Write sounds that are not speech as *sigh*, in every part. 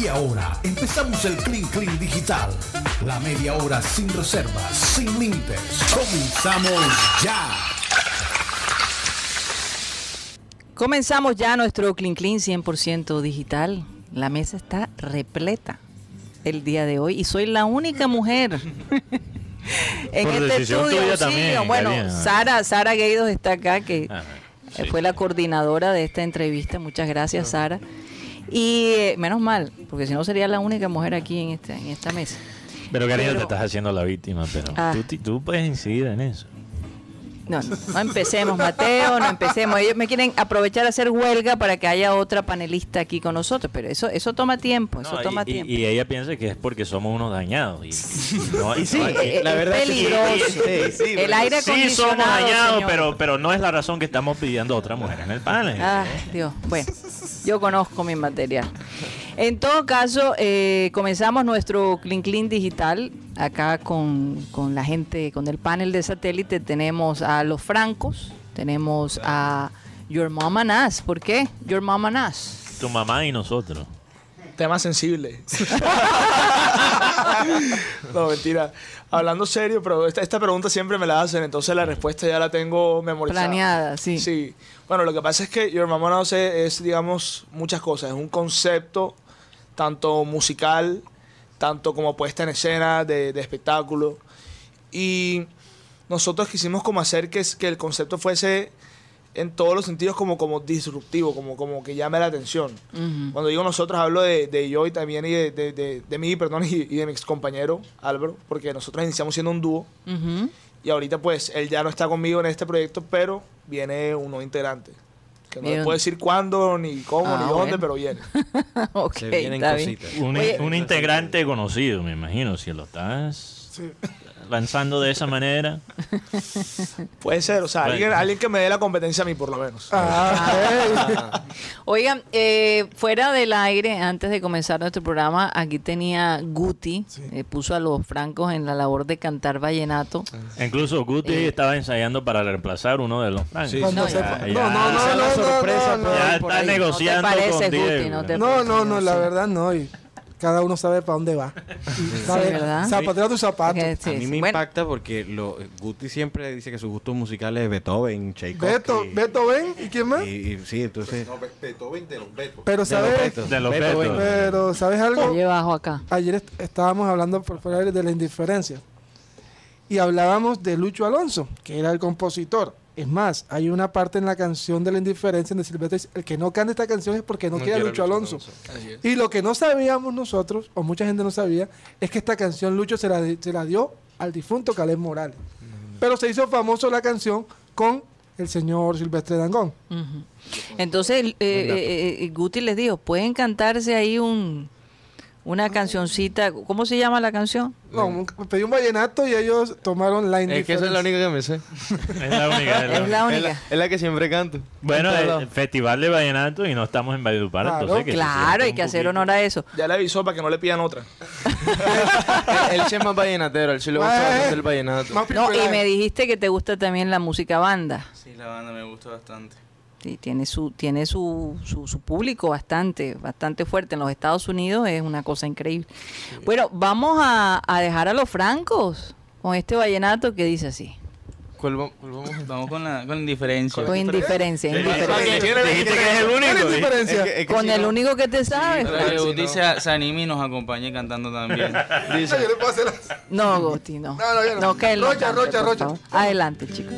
Y ahora empezamos el Clean Clean Digital. La media hora sin reservas, sin límites. Comenzamos ya. Comenzamos ya nuestro Clean Clean 100% digital. La mesa está repleta el día de hoy y soy la única mujer *laughs* en Por este estudio. tuya Sí, también, bueno, Karina. Sara, Sara Gueidos está acá, que Ajá, sí, fue la coordinadora de esta entrevista. Muchas gracias, Sara. Y eh, menos mal, porque si no sería la única mujer aquí en esta, en esta mesa. Pero Pero- te estás haciendo la víctima, pero Ah. tú, tú puedes incidir en eso. No, no, no empecemos, Mateo, no empecemos. Ellos me quieren aprovechar a hacer huelga para que haya otra panelista aquí con nosotros, pero eso eso toma tiempo, eso No, toma y, tiempo. y ella piensa que es porque somos unos dañados. Y, *laughs* no, y Sí, no, eh, es peligroso. El aire sí acondicionado, somos dañados, señor. pero, pero no es la razón que estamos pidiendo otra mujer en el panel. Ah, Dios. Bueno, yo conozco mi material. En todo caso, eh, comenzamos nuestro Clean Clean digital acá con, con la gente, con el panel de satélite. Tenemos a los francos, tenemos a Your Mama Nas. ¿Por qué? Your Mama Nas. Tu mamá y nosotros. Tema sensible. *laughs* no, mentira. Hablando serio, pero esta, esta pregunta siempre me la hacen, entonces la respuesta ya la tengo memorizada. Planeada, sí. Sí. Bueno, lo que pasa es que Your Mama Knows es, es, digamos, muchas cosas. Es un concepto tanto musical, tanto como puesta en escena, de, de espectáculo. Y nosotros quisimos como hacer que, que el concepto fuese en todos los sentidos como, como disruptivo, como, como que llame la atención. Cuando digo nosotros hablo de, de yo y también y de, de, de- de mí, perdón, y, y de mi ex compañero Álvaro, porque nosotros iniciamos siendo un dúo y ahorita pues él ya no está conmigo en este proyecto, pero viene un nuevo integrante. Que no Bien. le puedo decir cuándo, ni cómo, Ah, ni dónde, pero viene. *laughs* ok, Se vienen cositas. Un, Oye- un integrante conocido, me imagino, si lo estás lanzando de esa manera. Puede ser, o sea, Bueno. alguien, alguien que me dé la competencia a mí por lo menos. Oigan, eh, fuera del aire, antes de comenzar nuestro programa, aquí tenía Guti, eh, puso a los francos en la labor de cantar vallenato. Incluso Guti Eh. estaba ensayando para reemplazar uno de los francos. Sí, Cuando No, ya- ya- no, no, no, no, no, sorpresa, no, no. Ya por está ahí. negociando No te pareces, con Diego. Guti, no te- No, no, no, la verdad no. Y cada uno sabe para dónde va. *laughs* Sabe, ¿verdad? zapatero a tu zapato. Que- sí, a mí sí. me Bueno, impacta porque lo, Guti siempre dice que su gusto musical es Beethoven, Tchaikovsky. Beto, Beto, ven, ¿y quién más? Y, y sí, entonces... Pero de sabes, los Betos. De los Beethoven. Pero sabes algo. oye, bajo acá. Ayer est- estábamos hablando por fuera de la indiferencia y hablábamos de Lucho Alonso, que era el compositor. Es más, hay una parte en la canción de la indiferencia donde Silvestre dice, el que no canta esta canción es porque no, quiere a Lucho, Alonso. Y lo que no sabíamos nosotros, o mucha gente no sabía, es que esta canción Lucho se la, di- se la dio al difunto Caleb Morales. Pero se hizo famoso la canción con el señor Silvestre Dangón. Entonces, eh, eh, eh, Guti les dijo, pueden cantarse ahí un una cancioncita, ¿cómo se llama la canción? No, un- pedí un vallenato y ellos tomaron la indiferencia. Es que esa es la única que me sé. Es la única. es la *laughs* Es la Es única. la, es la que siempre canto. Bueno, el lados. Festival de Vallenato y no estamos en Valledupar, Claro, entonces que se Claro, sienta hay un que hacer poquito. honor a eso. Ya le avisó para que no le pidan otra. Él *laughs* él sí es más vallenatero, él sí le gusta Eh. bastante el vallenato. Más No, y me dijiste que te gusta también la música banda. Sí, la banda me gusta bastante. Sí, tiene su tiene su, su, su público bastante bastante fuerte en los Estados Unidos es una cosa increíble. Bueno, vamos a, a dejar a los francos con este vallenato que dice así, ¿Cuál, va- cuál vamos Vamos con la, con la indiferencia. con indiferencia, indiferencia. Dijiste que es el único. ¿Cuál es la ¿sí? diferencia? Es que- es que Con si el no- único que te sabes. Sí, no. anime y nos acompañe cantando también. *laughs* Dice, hacer las- No, Gosti, no. No, no, no. no Rocha, Rocha, Rocha. Adelante, chicos.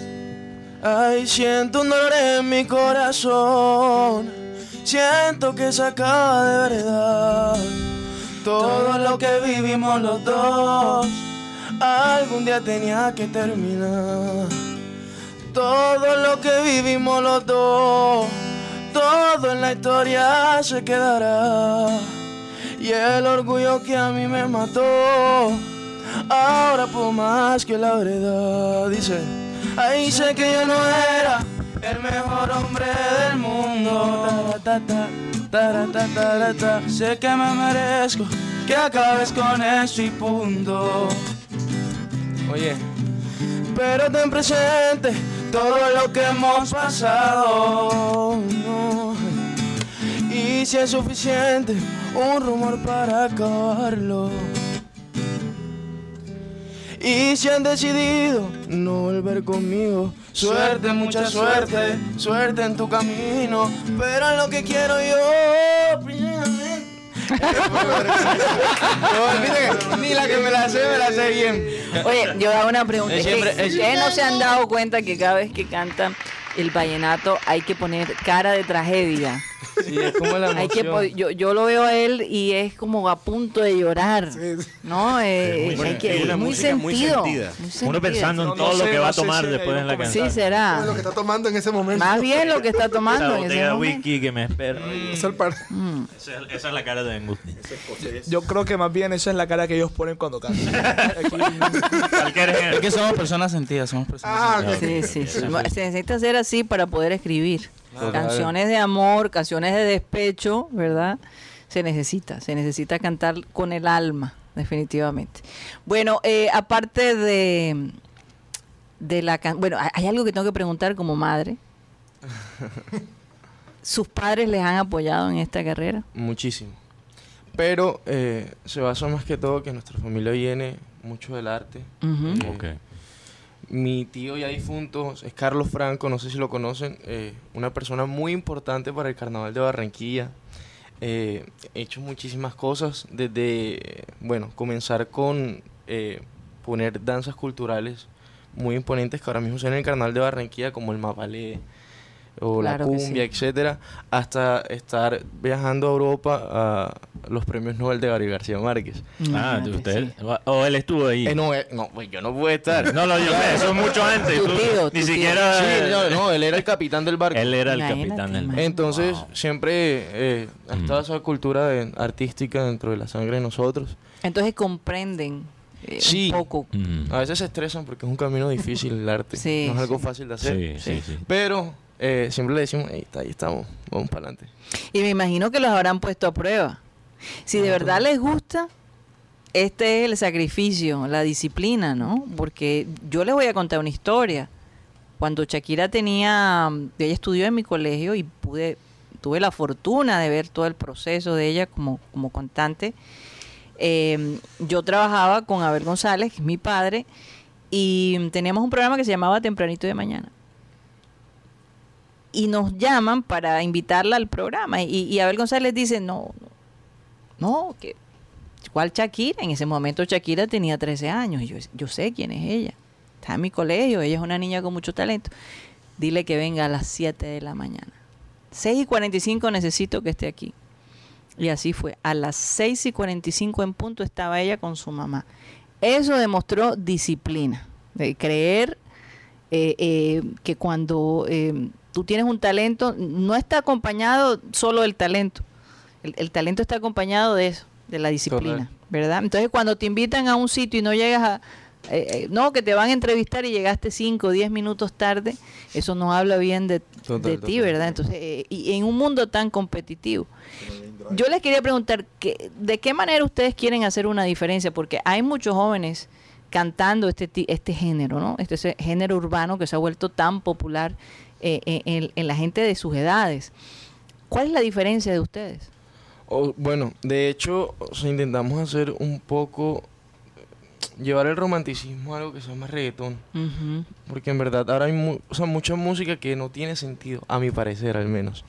Ay, siento un dolor en mi corazón. Siento que se acaba de verdad. Todo lo que vivimos los dos. Algún día tenía que terminar. Todo lo que vivimos los dos. Todo en la historia se quedará. Y el orgullo que a mí me mató. Ahora puedo más que la verdad. Dice. Ahí sé que yo no era el mejor hombre del mundo. Taratata, taratata, taratata. Sé que me merezco que acabes con eso y punto. Oye, pero ten presente todo lo que hemos pasado. no. Y si es suficiente, un rumor para acabarlo. Y si han decidido no volver conmigo, suerte, mucha suerte, suerte en tu camino. Pero en lo que quiero yo, precisamente. *laughs* No, ni la que me la sé, me la sé bien. Oye, yo hago una pregunta. Es Es que siempre- es- Ustedes no se han dado cuenta que cada vez que cantan el vallenato hay que poner cara de tragedia. Sí, es como la Hay que yo, yo lo veo a él y es como a punto de llorar. ¿No? Eh, Sí, muy hay que- sentido. muy, sentido. muy Uno pensando en No, no todo lo sé, que va no a tomar después en la canción. Sí, será. lo que está tomando en ese momento. Más bien lo que está Esa tomando en ese de momento. whisky que me espera. Es el par- Esa, es- esa es la cara de angustia. Yo creo que más bien esa es la cara que ellos ponen cuando cantan. *laughs* Es que somos personas sentidas, somos personas Ah, sentidas. Sí, sí, sí. Se necesita ser así para poder escribir. Claro. Canciones de amor, canciones de despecho, ¿verdad? Se necesita, se necesita cantar con el alma, definitivamente. Bueno, eh, aparte de, de la can- bueno, hay- algo que tengo que preguntar como madre. *laughs* ¿Sus padres les han apoyado en esta carrera? Muchísimo. Pero eh, se basa más que todo que nuestra familia viene mucho del arte. Ujú. Eh, Ok. Mi tío ya difunto es Carlos Franco, no sé si lo conocen, eh, una persona muy importante para el Carnaval de Barranquilla. Eh, he hecho muchísimas cosas, desde, bueno, comenzar con eh, poner danzas culturales muy imponentes que ahora mismo ven en el Carnaval de Barranquilla, como el mapalé o Claro la cumbia, sí. etcétera, hasta estar viajando a Europa a los premios Nobel de Gabriel García Márquez. Ah, Imagínate, usted. sí. O él estuvo ahí. Eh, no, eh, no, pues yo no pude estar. No, no, yo sé, eso es mucho antes. Tú tío, ni siquiera. Sí, no, no, él era el capitán del barco. Él era el capitán del. imagínate. Entonces, siempre eh, ha Mm. estado esa cultura de- artística dentro de la sangre de nosotros. Entonces comprenden eh, Sí. un poco. Mm. A veces se estresan porque es un camino difícil el arte. Sí, no es algo sí. fácil de hacer. Sí, sí, sí. Pero eh, siempre le decimos, ahí, está, ahí estamos, vamos para adelante. Y me imagino que los habrán puesto a prueba. Si de verdad les gusta, este es el sacrificio, la disciplina, ¿no? Porque yo les voy a contar una historia. Cuando Shakira tenía, ella estudió en mi colegio y pude, tuve la fortuna de ver todo el proceso de ella como, como cantante. Eh, yo trabajaba con Abel González, que es mi padre, y teníamos un programa que se llamaba Tempranito de Mañana y nos llaman para invitarla al programa. Y, Abel González dice, no, no, no, que ¿cuál Shakira? En ese momento Shakira tenía 13 años y yo, yo sé quién es ella. Está en mi colegio, ella es una niña con mucho talento. Dile que venga a las 7 de la mañana. 6 y 45 necesito que esté aquí. Y así fue. A las 6 y 45 en punto estaba ella con su mamá. Eso demostró disciplina, de creer eh, eh, que cuando eh, tú tienes un talento, no está acompañado solo del talento. El, el talento está acompañado de eso, de la disciplina. ¿verdad? Entonces, cuando te invitan a un sitio y no llegas a... eh, eh, no, que te van a entrevistar y llegaste 5 o 10 minutos tarde, eso no habla bien de, Total, de ti. ¿verdad? Entonces, eh, y en un mundo tan competitivo. Yo les quería preguntar, que, ¿de qué manera ustedes quieren hacer una diferencia? Porque hay muchos jóvenes cantando este, este género, ¿no? Este género urbano que se ha vuelto tan popular eh, en, en la gente de sus edades. ¿Cuál es la diferencia de ustedes? O, bueno, de hecho, o sea, intentamos hacer un poco, llevar el romanticismo a algo que se llama reggaetón. Porque en verdad ahora hay mu- o sea, mucha música que no tiene sentido, a mi parecer al menos.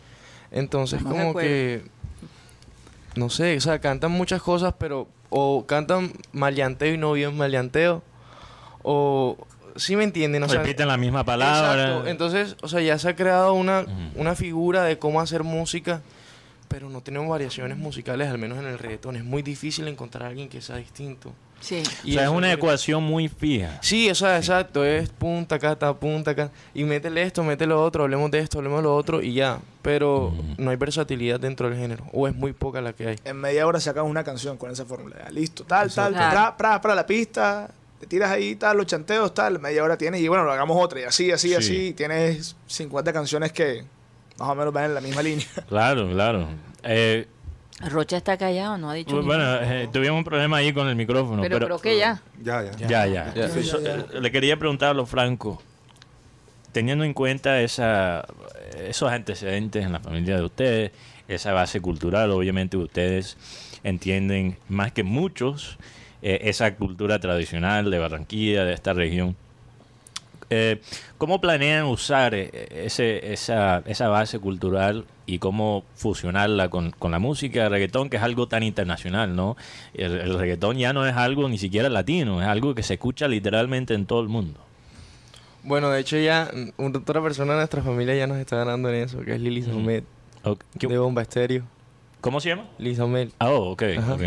Entonces como que, no sé, o sea, cantan muchas cosas, pero o cantan maleanteo y no bien maleanteo, o, ¿sí me entienden? O sea, Repiten la misma palabra. Exacto. Entonces, o sea, ya se ha creado una, una figura de cómo hacer música, pero no tenemos variaciones musicales, al menos en el reggaetón. Es muy difícil encontrar a alguien que sea distinto. Sí. o sea, es una ecuación muy fija. Sí, o sea, exacto, es punta acá, ta, punta acá. Y métele esto, métele lo otro, hablemos de esto, hablemos de lo otro y ya. Pero Ujú. no hay versatilidad dentro del género, o es muy poca la que hay. En media hora sacas una canción con esa fórmula. Ya, listo, tal, tal, Claro. tra, pra, para la pista, te tiras ahí, tal, los chanteos, tal, media hora tienes y bueno, lo hagamos otra y así, así, Sí. así. Tienes 50 canciones que más o menos van en la misma línea. *laughs* Claro, claro. Eh, Rocha está callado, no ha dicho bueno, eh, tuvimos un problema ahí con el micrófono. pero, Pero, creo que ya. Ya, ya. Ya, ya. Ya. Eh, Le quería preguntar a los Franco, teniendo en cuenta esa, esos antecedentes en la familia de ustedes, esa base cultural. Obviamente ustedes entienden más que muchos eh, esa cultura tradicional de Barranquilla, de esta región. Eh, ¿Cómo planean usar eh, ese, esa, esa base cultural y cómo fusionarla con, con la música de reggaetón, que es algo tan internacional, ¿no? El, el reggaetón ya no es algo ni siquiera latino, es algo que se escucha literalmente en todo el mundo. Bueno, de hecho ya otra persona de nuestra familia ya nos está ganando en eso, que es Lili Ok. de Bomba Estéreo. ¿Cómo se llama? Lili Saumet. Ah, oh, ok. Ajá.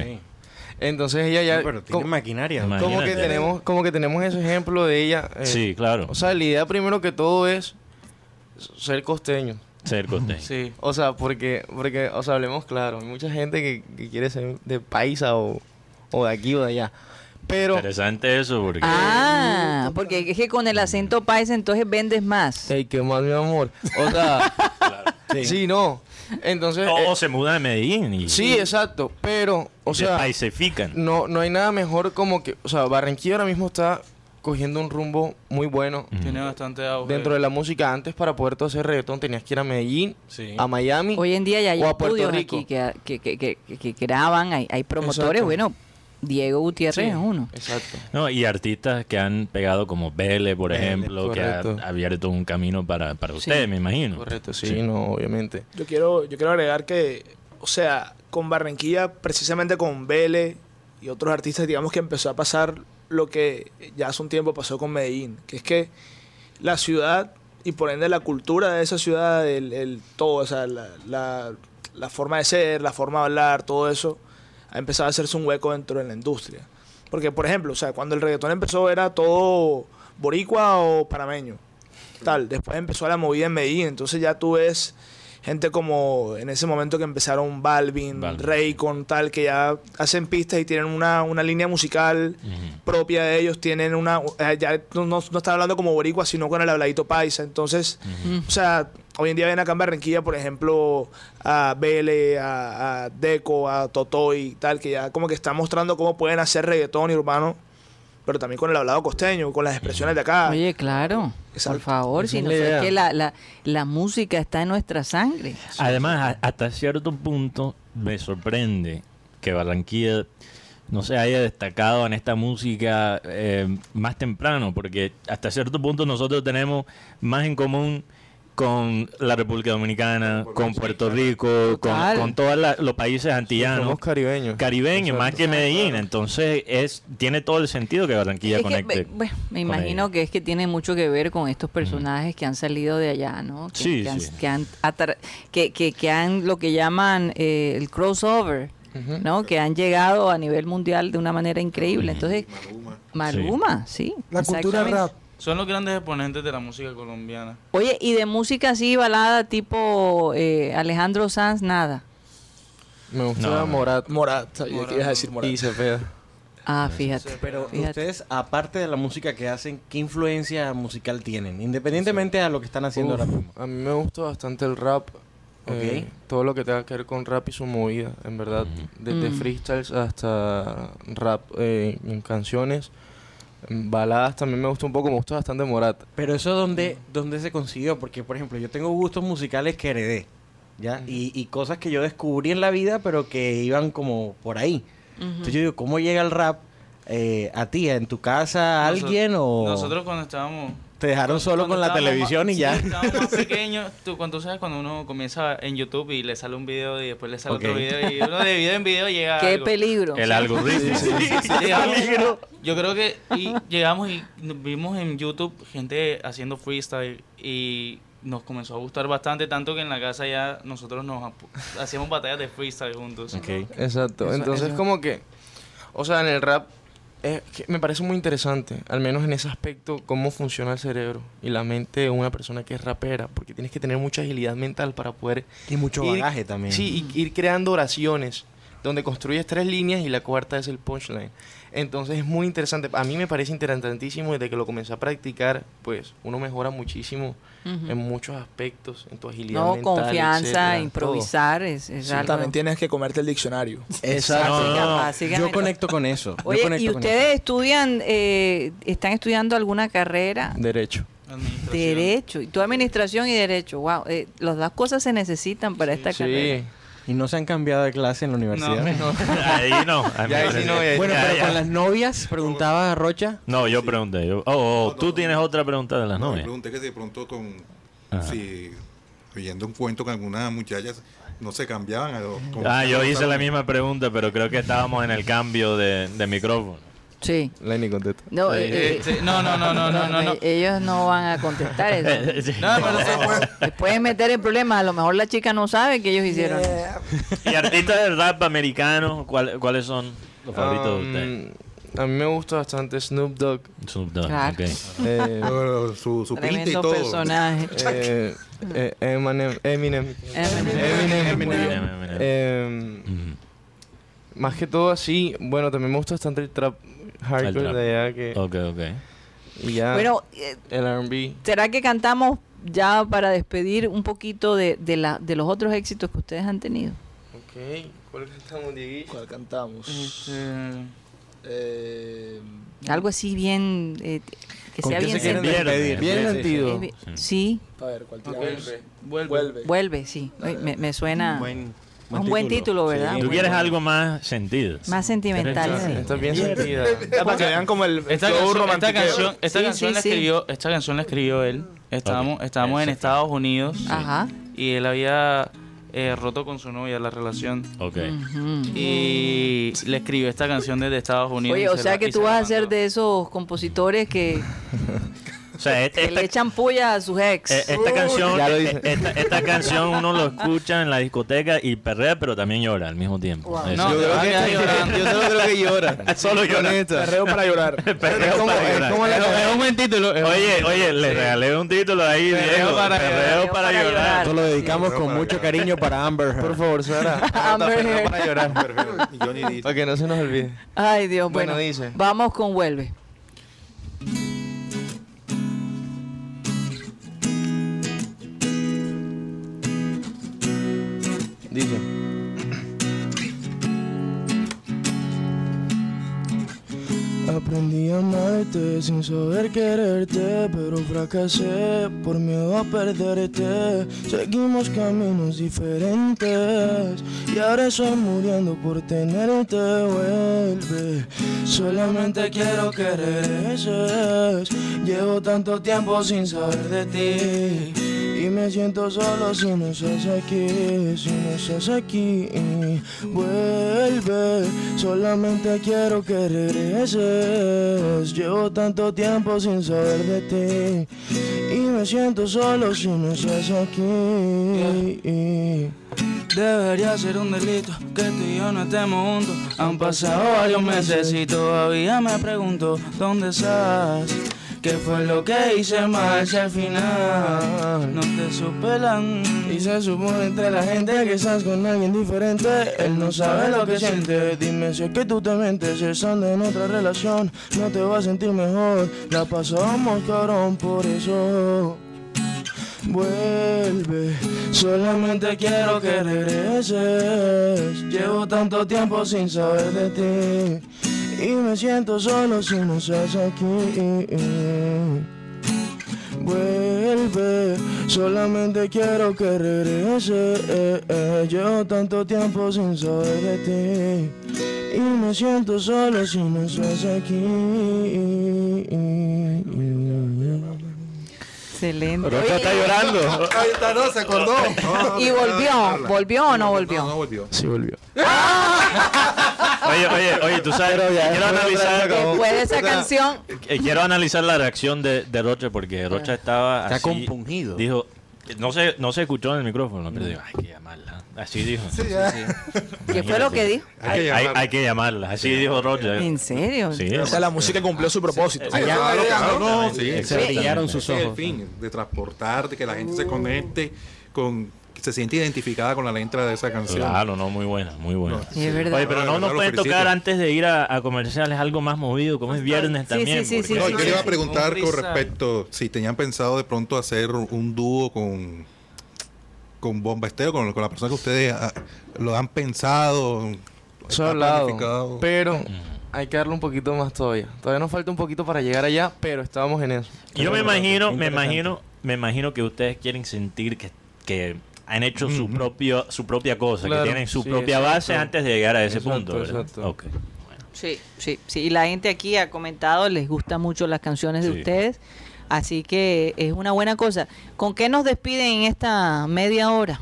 Entonces ella ya... No, pero tiene maquinaria. Ma- como que tenemos como que tenemos ese ejemplo de ella. eh, Sí, claro. O sea, la idea primero que todo es ser costeño. Ser costeño. Sí. O sea, porque, porque, o sea, hablemos claro. Hay mucha gente que, que quiere ser de paisa o, o de aquí o de allá. Pero, Interesante eso porque... Ah, porque es que con el acento paisa entonces vendes más. hey, qué más, mi amor. O sea, *laughs* sí. no. Entonces, o, eh, o se mudan a Medellín y sí, exacto. Pero, o se sea, paisifican. no, no hay nada mejor como que, o sea, Barranquilla ahora mismo está cogiendo un rumbo muy bueno. Tiene bastante auge. dentro de la música. Antes para poder tú hacer reggaetón tenías que ir a Medellín, Sí. a Miami. Hoy en día ya hay O a Puerto estudios Rico. aquí que, que, que, que- que graban, hay, hay promotores, Exacto. bueno, Diego Gutiérrez Sí, es uno. Exacto. No, y artistas que han pegado como Vele, por ejemplo, que ha abierto un camino para, para ustedes, me imagino. Correcto, sí, no, obviamente. Yo quiero, yo quiero agregar que, o sea, con Barranquilla, precisamente con Vélez y otros artistas, digamos que empezó a pasar lo que ya hace un tiempo pasó con Medellín, que es que la ciudad y por ende la cultura de esa ciudad, el, el todo, o sea, la, la- la forma de ser, la forma de hablar, todo eso, ha empezado a hacerse un hueco dentro de la industria. Porque, por ejemplo, o sea, cuando el reggaetón empezó era todo boricua o panameño, tal. Después empezó la movida en Medellín, entonces ya tú ves gente como en ese momento que empezaron Balvin, Balvin. Raycon, tal, que ya hacen pistas y tienen una, una línea musical propia de ellos, tienen una, eh, ya no, no, no están hablando como boricua, sino con el habladito paisa, entonces, o sea, hoy en día ven acá en Barranquilla, por ejemplo, a Bele, a, a Deco, a Totoy, tal, que ya como que están mostrando cómo pueden hacer reggaetón y urbano, pero también con el hablado costeño, con las expresiones de acá. Oye, claro, por favor, Esa si es no idea. que la, la, la música está en nuestra sangre. Además, a- hasta cierto punto me sorprende que Barranquilla no se haya destacado en esta música eh, más temprano, porque hasta cierto punto nosotros tenemos más en común con la República Dominicana, con Puerto Rico, con, con todos los países antillanos. Somos caribeños. caribeños más que Medellín, entonces es tiene todo el sentido que Barranquilla Es conecte. bueno, me con imagino ella. que es que tiene mucho que ver con estos personajes que han salido de allá, ¿no? Que, Sí, que han, sí. que han atra- que, que- que han lo que llaman eh, el crossover. ¿no? Que han llegado a nivel mundial de una manera increíble. Entonces, Maluma, sí. La cultura rap. Son los grandes exponentes de la música colombiana. Oye, y de música así, balada tipo eh, Alejandro Sanz, nada. Me gusta No. Morat Morat, sabía que ibas a decir Morat. y Cepeda. Ah, fíjate. Pero fíjate. ustedes, aparte de la música que hacen, ¿qué influencia musical tienen? Independientemente a lo que están haciendo Uf, ahora mismo. a mí me gusta bastante el rap. eh, todo lo que tenga que ver con rap y su movida, en verdad. Desde Mm. freestyles hasta rap eh, en canciones. Baladas también me gusta un poco, me gusta bastante Morat. Pero eso dónde, dónde se consiguió, porque por ejemplo yo tengo gustos musicales que heredé, ¿ya? y, y cosas que yo descubrí en la vida, pero que iban como por ahí. Entonces yo digo, ¿cómo llega el rap eh, a ti? ¿En tu casa Noso- alguien o Nosotros cuando estábamos... te dejaron solo cuando con la televisión más- y ya? Sí, más *laughs* pequeños. Tú, cuando tú sabes cuando uno comienza en YouTube y le sale un video y después le sale otro video y uno de video en video llega Qué algo. peligro. El algoritmo. Llegamos- yo creo que y llegamos y vimos en YouTube gente haciendo freestyle y nos comenzó a gustar bastante, tanto que en la casa ya nosotros nos hacíamos batallas de freestyle juntos. Ok. Exacto. Eso- Entonces, eso- como que, o sea, en el rap eh, que me parece muy interesante, al menos en ese aspecto, cómo funciona el cerebro y la mente de una persona que es rapera, porque tienes que tener mucha agilidad mental para poder Y mucho ir- bagaje también. Sí, y ir creando oraciones donde construyes tres líneas y la cuarta es el punchline. Entonces es muy interesante. A mí me parece interesantísimo desde que lo comencé a practicar, pues uno mejora muchísimo en muchos aspectos, en tu agilidad No, mental, confianza, etcétera, improvisar, es, es Sí, algo. también tienes que comerte el diccionario. *laughs* Exacto. No, no. Yo conecto con eso. Oye, conecto ¿y con ustedes estudian, eh, están estudiando alguna carrera? Derecho. Administración. Derecho, y tu administración y derecho, wow, eh, las dos cosas se necesitan para esta Sí. carrera. Y no se han cambiado de clase en la universidad. No, *laughs* Ahí no. a mí Ya, ahí sí no, Bueno, Ya, pero ya. con las novias, preguntaba Rocha. No, yo pregunté. Yo, oh, oh, tú tienes otra pregunta de las No, novias. pregunté que si de pronto con Ajá. si oyendo un cuento con algunas muchachas no se cambiaban a- Ah, yo hice la misma pregunta, pero creo que estábamos en el cambio de, de micrófono. Sí. Lenny contesta. No, Eh, eh, eh, sí, no, no, no, no, no, no, no. Ellos no van a contestar eso. *laughs* No, pero. Les pueden meter en problemas. A lo mejor la chica no sabe que ellos hicieron. ¿Y artistas del rap americano? ¿cuál- ¿Cuáles son los favoritos de ustedes? Um, a mí me gusta bastante Snoop Dogg. Snoop Dogg, Claro. ok. Eh, *laughs* su, su pinta y todo. personaje. *laughs* eh, eh, Eminem. Eminem. Eminem. Eminem. Eminem. Eh, Ujú. más que todo así, bueno, también me gusta bastante el trap hardcore de allá que Ok, ok. y ya Bueno, eh, el R&B. ¿será que cantamos ya para despedir un poquito de, de, la, de los otros éxitos que ustedes han tenido? Ok, ¿cuál cantamos, Dieguillo? ¿Cuál cantamos? Este, Eh, Algo así bien. eh, que ¿Con sea bien se? Bien sí, sí. sentido. Sí, a ver, ¿cuál tiramos? Vuelve. vuelve. Vuelve. vuelve, sí. Oye, Me, me suena Buen, un buen título, ¿verdad? ¿Tú Buen- quieres algo más sentido? Más sentimental, Esta, sí. esta es bien sentida. *laughs* Para que vean como el Esta canción, esta canción, esta Sí, canción sí, la sí. escribió, esta canción la escribió él. Estábamos, estábamos en Estados Unidos Ajá. y él había eh, roto con su novia la relación Ok. Y le escribió esta canción desde Estados Unidos. Oye, o se sea la- que tú se vas a ser de esos compositores que, *laughs* O sea, este- que esta, le echan puya a sus ex. eh, esta canción, Ya lo eh, esta, esta canción uno lo escucha en la discoteca y perrea, pero también llora al mismo tiempo. Wow. No, Yo creo que llorando. yo solo creo que llora. *laughs* Solo llora. Perreo para llorar. *laughs* Perreo para llorar. Es es un buen título. Oye, oye, le regalé un título ahí, Perreo Diego. para perreo llorar. para Perreo para llorar. Esto lo dedicamos Sí. con mucho cariño para Amber Heard. Por favor, Sara. *laughs* Amber Heard. para llorar. Perfecto. Y Johnny dice, Para que no se nos olvide. Ay, Dios, bueno. Bueno, dice. Vamos con Vuelve. Dice. Aprendí a amarte sin saber quererte, pero fracasé por miedo a perderte. Seguimos caminos diferentes y ahora estoy muriendo por tenerte. Vuelve, solamente quiero que regreses. Llevo tanto tiempo sin saber de ti. Y me siento solo si no estás aquí, si no estás aquí. Vuelve, solamente quiero que regreses. Llevo tanto tiempo sin saber de ti. Y me siento solo si no estás aquí. Debería ser un delito que tú y yo no estemos juntos. Han pasado varios meses y todavía me pregunto dónde estás. ¿Qué fue lo que hice mal si al final no te superan? Y se supone entre la gente que estás con alguien diferente. Él no sabe lo que siente. Dime si es que tú te mentes. Estando en otra relación, no te vas a sentir mejor. La pasamos cabrón, por eso. Vuelve, solamente quiero que regreses. Llevo tanto tiempo sin saber de ti. Y me siento solo si no estás aquí. Vuelve, solamente quiero que regrese. Llevo tanto tiempo sin saber de ti. Y me siento solo si no estás aquí. Excelente. Rocha Oye, está llorando. Está, no, se acordó. ¿Y volvió? ¿Volvió o no volvió? No, no volvió. Sí, volvió. Oye, oye, oye, tú sabes, quiero analizar, Después de esa canción, eh, quiero analizar la reacción de, de Rocha porque Rocha estaba Está así, compungido. Dijo, no se, no se escuchó en el micrófono, pero dijo, hay que llamarla. Así dijo. ¿qué fue lo que dijo? Hay, hay- hay que llamarla. Así dijo Rocha. ¿En serio? Sí. O sea, la música cumplió su propósito. Sí, claro, claro, no, sí. Se brillaron sus es el ojos. fin, de transportar, de que la gente se conecte con, se siente identificada con la letra de esa canción. Claro, no, muy buena, muy buena. Sí, es verdad. Oye, pero no Yo nos pueden felicito. tocar antes de ir a, a comerciales algo más movido, como es viernes Sí, también. sí, sí, sí, porque- No, yo le iba a Un preguntar con respecto si tenían pensado de pronto hacer un dúo con con Bomba Estéreo, con, con la persona que ustedes ah, lo han pensado. Eso he está hablado, pero hay que darle un poquito más todavía. Todavía nos falta un poquito para llegar allá, pero estábamos en eso. Yo me imagino, me imagino, me imagino que ustedes quieren sentir que, que han hecho su propio su propia cosa, Claro, que tienen su sí, propia exacto. base antes de llegar a ese Exacto, punto. exacto. Ok. Sí, sí, sí. Y la gente aquí ha comentado, les gustan mucho las canciones de Sí. ustedes. Así que es una buena cosa. ¿Con qué nos despiden en esta media hora?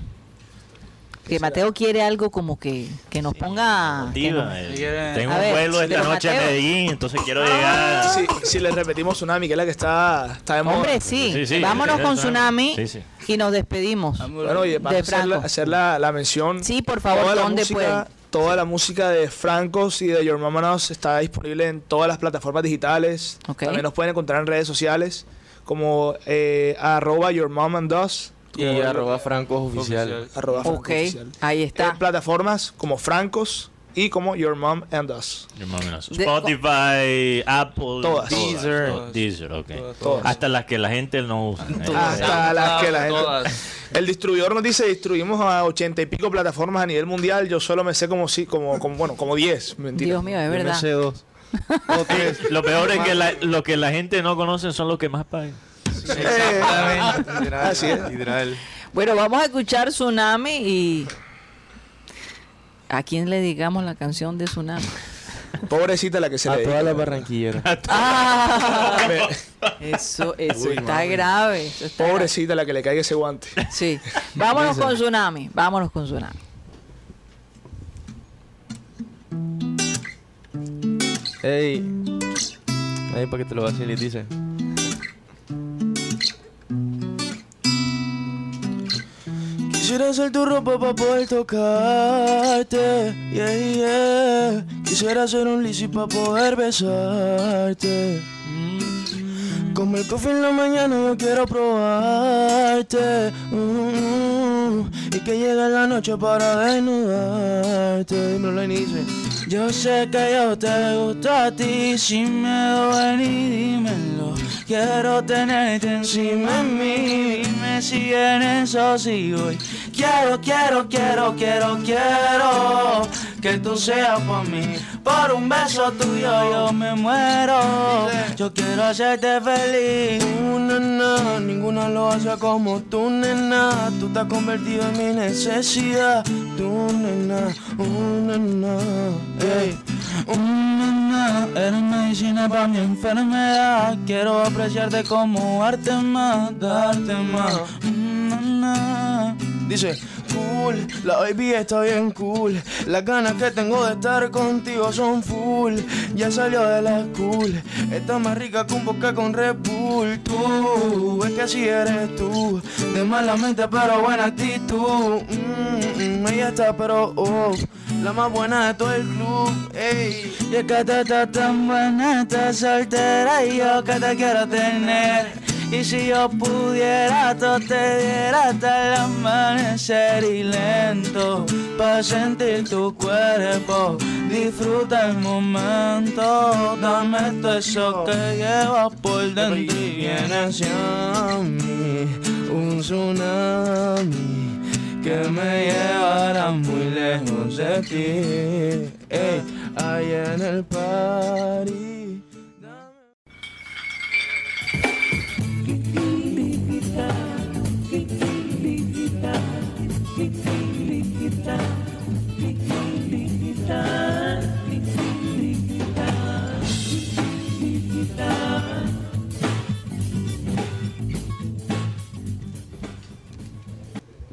Que Mateo quiere algo como que, que nos ponga... que nos- eh, Tengo un ver, vuelo esta noche a Medellín, entonces quiero llegar. Si, si le repetimos Tsunami, que es la que está, está de moda. Hombre, sí. Sí, sí, Vámonos sí, con. Tsunami Sí, sí. y nos despedimos. Bueno, de a hacer, la, Franco. hacer la, la mención. Sí, por favor, Toda la ¿dónde música, pueden? Toda la música de Francos y de Your Mama Knows está disponible en todas las plataformas digitales. También nos pueden encontrar en redes sociales como eh, arroba Your Mom and Us. Y arroba Francos oficial. Arroba Franco Ok, Oficial. ahí está. En plataformas como Francos y como Your Mom and Us. Yo más o menos. De- Spotify, Apple, Todas. Deezer. todas. Deezer, ok. Todas. Hasta las que la gente no usa. Eh, Hasta las que la gente... Todas. El distribuidor nos dice distribuimos a ochenta y pico plataformas a nivel mundial. Yo solo me sé como si, como, como bueno, como 10. Mentira. Dios mío, es verdad. MC2. O tres. Lo peor es que la- lo que la gente no conoce son los que más pagan. Eh, *laughs* así es. Bueno, vamos a escuchar Tsunami y... ¿A quién le digamos la canción de Tsunami? Pobrecita la que se A le todas dedica. las barranquilleras. Ah, *laughs* eso eso está grave. eso está grave. Pobrecita la que le caiga ese guante. Sí. *laughs* Vámonos con Tsunami. Vámonos con Tsunami. Ey. Ahí para que te lo vaciles, dice. Quisiera ser tu ropa para poder tocarte. Yeah, yeah. Quisiera ser un lisi para poder besarte. Como el café en la mañana yo quiero probarte. Mm, y que llegue la noche para desnudarte. Dímelo, dice. Yo sé que yo te gusto a ti, sin miedo ven y dímelo. Quiero tenerte encima de mí, dime si en eso sigo. Y Quiero, quiero, quiero, quiero, quiero que tú seas por mí. Por un beso tuyo yo me muero. Yo quiero hacerte feliz. Uh, nena, ninguna lo hace como tú, nena. Tú te has convertido en mi necesidad. Tú, nena, uh, nena. Ey. Uh, nena, eres medicina para mi enfermedad. Quiero apreciarte como arte más, darte más. Uh, nena. Dice, cool, la baby está bien cool. Las ganas que tengo de estar contigo son full. Ya salió de la school. Está más rica que un boca con Red Bull. Tú, es que así eres tú. De mala mente, pero buena actitud. Mm, mm, ella está, pero oh, la más buena de todo el club. Ey. Y es que te está tan buena, estás soltera y yo que te quiero tener. Y si yo pudiera, todo te diera hasta el amanecer y lento para sentir tu cuerpo. Disfruta el momento, dame todo eso que llevas por dentro y viene hacia mí un tsunami que me llevará muy lejos de ti. Ey, allá en el party.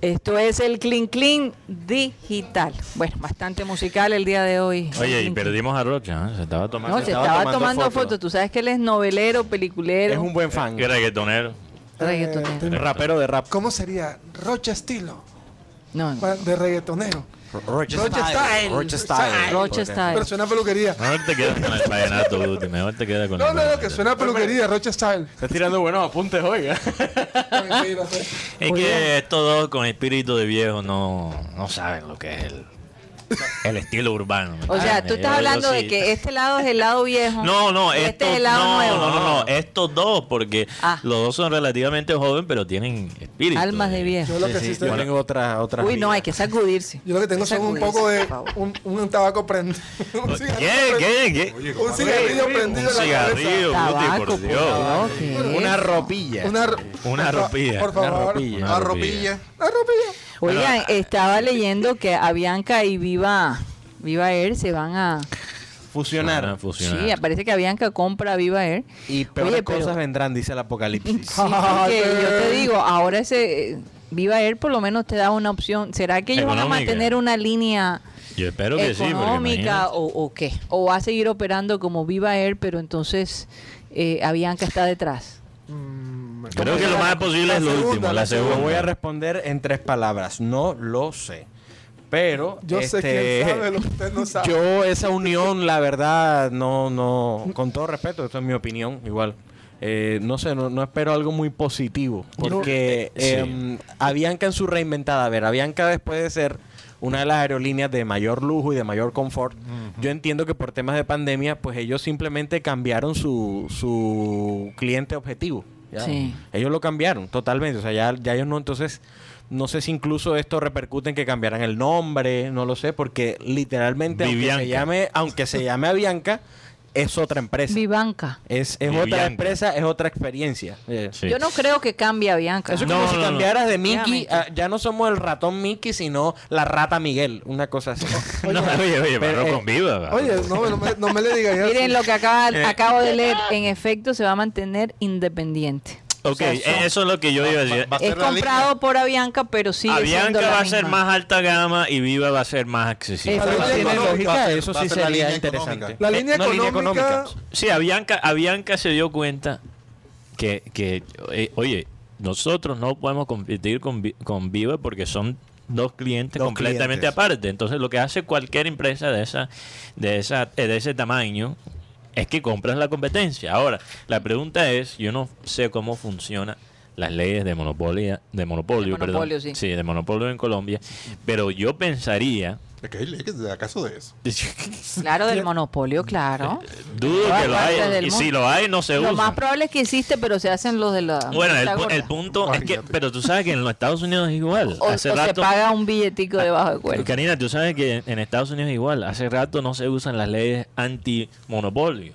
Esto es el Clean Clean Digital. Bueno, bastante musical el día de hoy. Oye, y perdimos a Rocha, ¿eh? se estaba tomando. No, se estaba estaba, tomando tomando fotos. fotos. Tú sabes que él es novelero, peliculero. Es un buen fan. ¿Qué reggaetonero? reggaetonero. Rapero de rap. ¿Cómo sería? Rocha estilo. No, pa- De reggaetonero. Roche style. Roche Style. Roche Style. Pero suena a peluquería. Mejor te quedas con el vallenato, Guti, mejor te quedas con No, el no, no, que suena a peluquería, Rocha style. Estás tirando buenos apuntes, oiga. *laughs* No sé. Es que estos dos con espíritu de viejo no, no saben lo que es el, *laughs* el estilo urbano. ¿me O sea, tú estás hablando de que este lado es el lado viejo. No, no, este es el lado no, nuevo. no, no, no, estos dos, porque Ah. los dos son relativamente jóvenes, pero tienen espíritu. Almas de viejo. Yo lo que Sí, tengo otra, otra. Uy, no, hay que sacudirse. yo lo que tengo son un poco de un, un tabaco prendido. *laughs* un cigarrillo ¿Qué? prendido. ¿Qué? ¿Qué? Un cigarrillo Un prendido en la cigarrillo, por Dios. favor, ¿qué es Una ropilla. Una, ropilla. Por favor. Una ropilla. Una ropilla. Oigan, estaba leyendo que Avianca y Viva, Viva Air se van a... Fusionar. Van a fusionar. Sí, parece que Avianca compra Viva Air. Y peores Oye, pero- cosas vendrán, dice el apocalipsis. Sí, porque yo te digo, ahora ese eh, Viva Air por lo menos te da una opción. ¿Será que ellos van a mantener una línea Yo espero que económica o, o qué? ¿O va a seguir operando como Viva Air, pero entonces eh, Avianca está detrás? Creo que lo más posible es lo último, la Lo segunda. voy a responder en tres palabras. No lo sé. Pero Yo sé este, quién sabe lo que usted no sabe. Yo esa unión, la verdad, no, no, con todo respeto, esto es mi opinión, igual. eh, no sé, no, no espero algo muy positivo, porque Sí. eh, Avianca en su reinventada, a ver, Avianca después de ser una de las aerolíneas de mayor lujo y de mayor confort, yo entiendo que por temas de pandemia, pues ellos simplemente cambiaron su, su cliente objetivo. ¿Ya? Sí. Ellos lo cambiaron totalmente, o sea, ya, ya ellos no, entonces, no sé si incluso esto repercute en que cambiaran el nombre, no lo sé, porque literalmente, aunque se llame, aunque se llame Avianca, es otra empresa. Vivanca. Es, es otra empresa, es otra experiencia. Eh, Sí. Yo no creo que cambie Avianca. Eso es No, como si no, cambiaras de Mickey, a- ya no somos el ratón Mickey, sino la rata Miguel, una cosa así. *laughs* No, oye, oye, Pero, pero eh, con viva. va. Oye, no, no me, no me le digas. *laughs* Miren lo que acaba, Eh. acabo de leer. En efecto, se va a mantener independiente. Ok, o sea, son- eso es lo que yo iba a decir. Va a ser Es comprado por Avianca, pero siendo Avianca va a ser más alta gama y Viva va a ser más accesible. Eso línea tiene lógica, eso sí sería línea interesante. La Eh, línea no, línea económica. Sí, Avianca, Avianca se dio cuenta que, que eh, oye, nosotros no podemos competir con, Vi- con Viva porque son dos clientes Dos completamente clientes. aparte. Entonces, lo que hace cualquier empresa de esa de esa eh, de ese tamaño es que compras la competencia. Ahora, la pregunta es, yo no sé cómo funciona las leyes de monopolio, de monopolio, De monopolio, perdón. sí. de monopolio en Colombia, pero yo pensaría Es que hay leyes de acaso de eso. *laughs* Claro, del monopolio, claro. dudo que lo haya del y si lo hay no se Lo usa. más probable es que existe, pero se hacen los de la. Bueno, el, pu- el punto es que, pero tú sabes que en los Estados Unidos es igual. O, Hace o se rato, paga un billetico debajo de cuerda. Karina, tú sabes que en Estados Unidos es igual. Hace rato no se usan las leyes antimonopolio.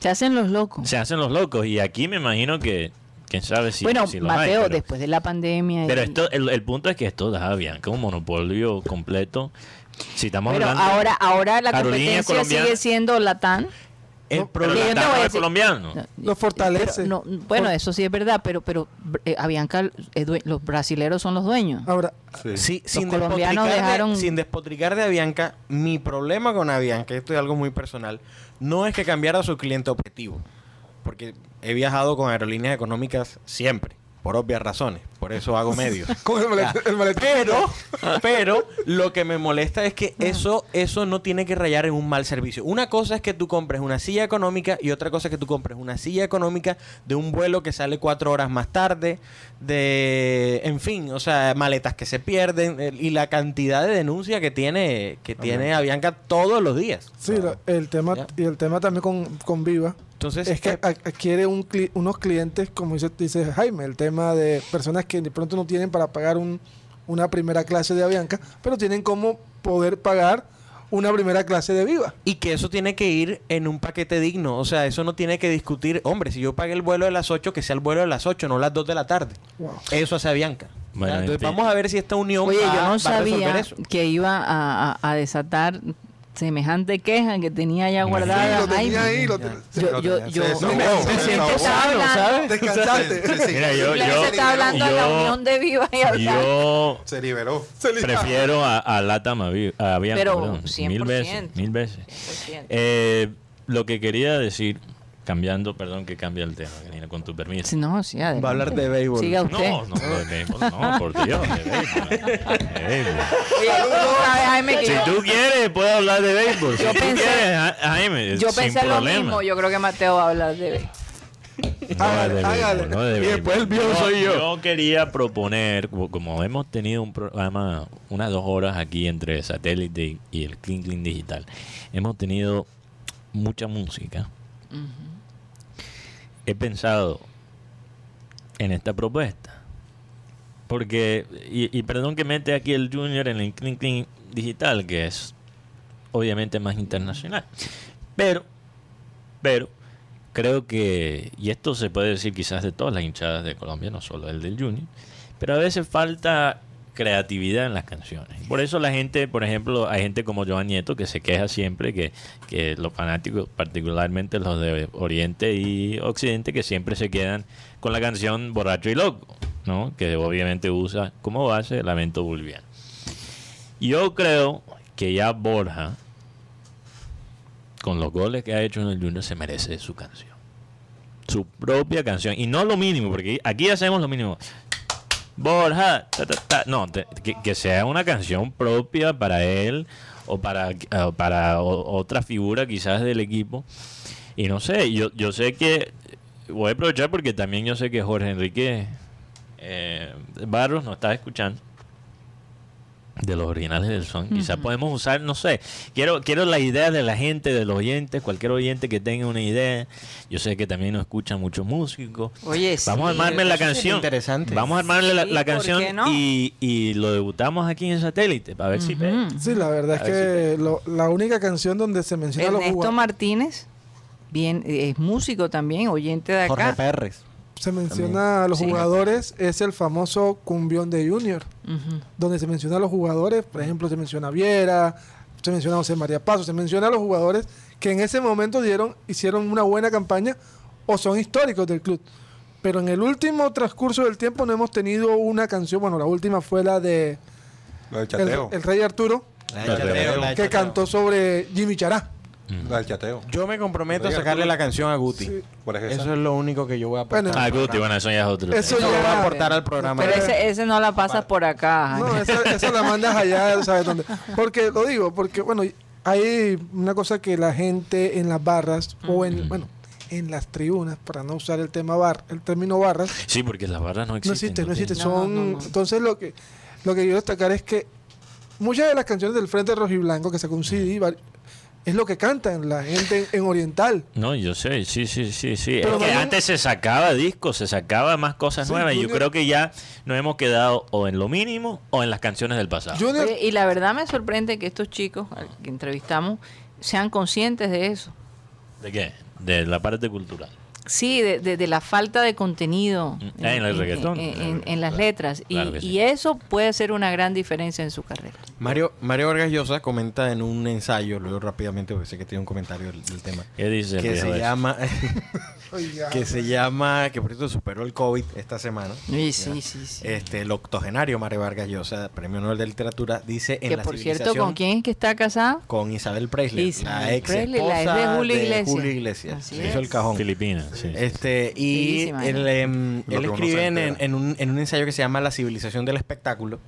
Se hacen los locos. Se hacen los locos y aquí me imagino que, quién sabe si, bueno, si los hay, Mateo, pero- después de la pandemia. y- Pero esto, el, el punto es que esto da Bianca un monopolio completo. Si estamos Bueno, hablando ahora, ahora la competencia sigue siendo Latán. El pero problema- Latam no es colombiano. Lo fortalece. Pero no, bueno, eso sí es verdad, pero pero eh, Avianca, due- los brasileros son los dueños. Ahora, Sí. Sí, sin, colombianos despotricar de- dejaron- sin despotricar de Avianca, mi problema con Avianca, esto es algo muy personal, no es que cambiara su cliente objetivo, porque he viajado con aerolíneas económicas siempre, por obvias razones, por eso hago medios. *laughs* con el Ya. maletín. el maletín. Pero, pero lo que me molesta es que eso, eso no tiene que rayar en un mal servicio. Una cosa es que tú compres una silla económica y otra cosa es que tú compres una silla económica de un vuelo que sale cuatro horas más tarde, de, en fin, o sea, maletas que se pierden eh, y la cantidad de denuncia que tiene, que tiene Avianca todos los días. Sí, el tema Ya. y el tema también con, con Viva Entonces, es que eh, a- adquiere un cli- unos clientes, como dice, dice Jaime, el tema de personas que de pronto no tienen para pagar un, una primera clase de Avianca, pero tienen como poder pagar una primera clase de Viva. Y que eso tiene que ir en un paquete digno. O sea, eso no tiene que discutir. Hombre, si yo pagué el vuelo de las 8, que sea el vuelo de las 8, no las 2 de la tarde. Wow. Eso hace Avianca. Bueno, Entonces, fin. vamos a ver si esta unión Oye, va, yo va no a resolver sabía eso. que iba a, a- a desatar semejante queja que tenía ya guardada. lo tenía ahí, lo Ya. ten- Yo, yo, yo, Se yo me se siento Descansaste. Sí, sí. Mira, yo- yo- estaba hablando de la yo- unión de Viva y Avianca. Yo Se liberó. prefiero a, a Latam a, Vi- a Avianca, Pero perdón, 100%. mil veces, mil veces. 100%. Eh, lo que quería decir, cambiando, perdón que cambie el tema, Karina, con tu permiso. Sí, no, sí, adelante. Va a hablar de béisbol. Siga usted. No, no, de béisbol, no, por Dios, de béisbol. de béisbol. Oye, tú sabes, Jaime, que Si tú quieres, puedo hablar de béisbol. Si Yo tú pensé- quieres, Ja- Jaime, yo sin pensé lo problema. mismo. Yo creo que Mateo va a hablar de béisbol. No Hágale, de béisbol, hágale. no de Y después el béisbol. viejo soy yo. Yo quería proponer, como, hemos tenido un programa, unas dos horas aquí entre satélite y el Clean Clean Digital, hemos tenido mucha música. He pensado en esta propuesta. Porque, y, y perdón que mete aquí el Junior en el Clean Digital, que es obviamente más internacional. Pero, pero, creo que, y esto se puede decir quizás de todas las hinchadas de Colombia, no solo el del Junior, pero a veces falta creatividad en las canciones. Por eso la gente, por ejemplo, hay gente como Joan Nieto que se queja siempre que, que los fanáticos, particularmente los de Oriente y Occidente, que siempre se quedan con la canción Borracho y Loco, ¿no? que obviamente usa como base Lamento Boliviano. Yo creo que ya Borja, con los goles que ha hecho en el Junior, se merece su canción. Su propia canción. Y no lo mínimo, porque aquí hacemos lo mínimo. Borja, ta, ta, ta. no, que, sea una canción propia para él o para, para otra figura quizás del equipo. Y no sé, yo, yo sé que voy a aprovechar porque también yo sé que Jorge Enrique eh, Barros nos está escuchando de los originales del son. Quizás podemos usar, no sé, quiero quiero la idea de la gente, de los oyentes, cualquier oyente que tenga una idea. Yo sé que también nos escuchan muchos músicos. Oye, Vamos a sí, armarme la canción. interesante. Vamos a armarle la, Sí, la ¿por canción no? y, y lo debutamos aquí en satélite para ver si pega. Sí, la verdad es A que lo- la única canción donde se menciona a los Ernesto jugadores, Martínez, bien, es músico también, oyente de Jorge acá. Pérez. Se menciona a los Sí. jugadores es el famoso cumbión de Junior, donde se menciona a los jugadores, por ejemplo, se menciona a Viera, se menciona a José María Paso, se menciona a los jugadores que en ese momento dieron, hicieron una buena campaña o son históricos del club. Pero en el último transcurso del tiempo no hemos tenido una canción, bueno, la última fue la de el, el Rey Arturo, La de chateo, la de que cantó sobre Jimmy Chará. La del chateo. Yo me comprometo a sacarle la canción a Guti. Sí. ¿Cuál es esa? Eso es lo único que yo voy a aportar. Bueno, Ah, al Guti, programa. bueno, eso ya es otro. Eso Eso lo voy a aportar al programa. Pero ese, ese no la pasas por acá. No, esa, esa la mandas allá, *laughs* ¿sabes dónde? Porque lo digo, porque bueno, hay una cosa que la gente en las barras o en, bueno, en las tribunas, para no usar el tema bar, el término barras, Sí, porque las barras no existen. no existe, no existe. No, Son, no, no. entonces lo que lo que quiero destacar es que muchas de las canciones del Frente Rojo y Blanco que sacó un CD var- es lo que cantan la gente en, en oriental. No, yo sé, sí, sí, sí, sí. Pero es que antes se sacaba discos, se sacaba más cosas Sí, nuevas. y Yo Junior- creo que ya nos hemos quedado o en lo mínimo o en las canciones del pasado. Junior, Oye, y la verdad me sorprende que estos chicos al que entrevistamos sean conscientes de eso. ¿De qué? De la parte cultural. Sí, de, de- de la falta de contenido Mm, en el reggaetón. en- en- en las Claro, letras. Y, claro que sí. y eso puede ser una gran diferencia en su carrera. Mario, Mario Vargas Llosa comenta en un ensayo, luego rápidamente porque sé que tiene un comentario del, del tema, ¿Qué dice el que se llama, *laughs* *laughs* que se llama, que por cierto superó el COVID esta semana. Sí, sí, sí. sí. Este, el octogenario Mario Vargas Llosa, Premio Nobel de Literatura, dice en que la por cierto, ¿con quién es que está casado? con Isabel Presley, Isabel la ex Presley, la ex esposa de Julio Iglesias. Julio Iglesias. Así hizo es. el cajón. Filipinas, sí. Este, y él, ¿eh? em, él escribe en, un, en un ensayo que se llama La civilización del espectáculo.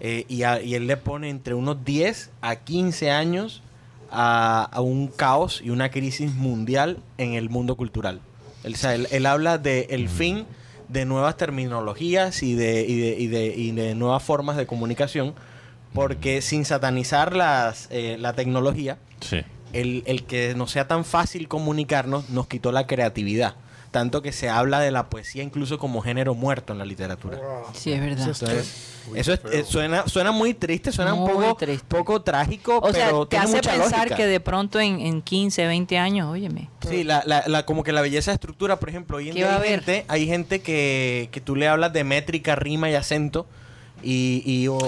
Eh, y, a- y él le pone entre unos 10 a 15 años a, a un caos y una crisis mundial en el mundo cultural. Él, o sea, él, él habla del el fin de nuevas terminologías y de, y, de, y, de, y de nuevas formas de comunicación, porque sin satanizar las, eh, la tecnología, Sí. El, el que no sea tan fácil comunicarnos nos quitó la creatividad. Tanto que se habla de la poesía incluso como género muerto en la literatura. Sí, es verdad. Entonces, eso es- eh, suena, suena muy triste, suena un poco, triste. poco trágico, O sea, pero te tiene hace mucha pensar lógica. que de pronto en, en 15, 20 años, óyeme. Sí, la, la, la- como que la belleza de estructura, por ejemplo, hoy en ¿Qué día hay gente, hay gente que, que tú le hablas de métrica, rima y acento y, y o,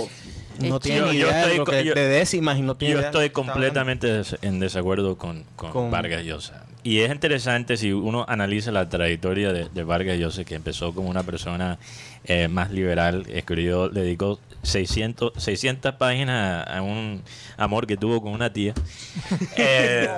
no Es tiene Yo idea de, estoy lo co- que- yo- de décimas y no tiene Yo idea de estoy completamente des- en desacuerdo con, con Con- Vargas Llosa. Y es interesante si uno analiza la trayectoria de, de Vargas Llosa, que empezó como una persona eh, más liberal, escribió, le dedicó 600, 600 páginas a, un amor que tuvo con una tía. *laughs* Eh,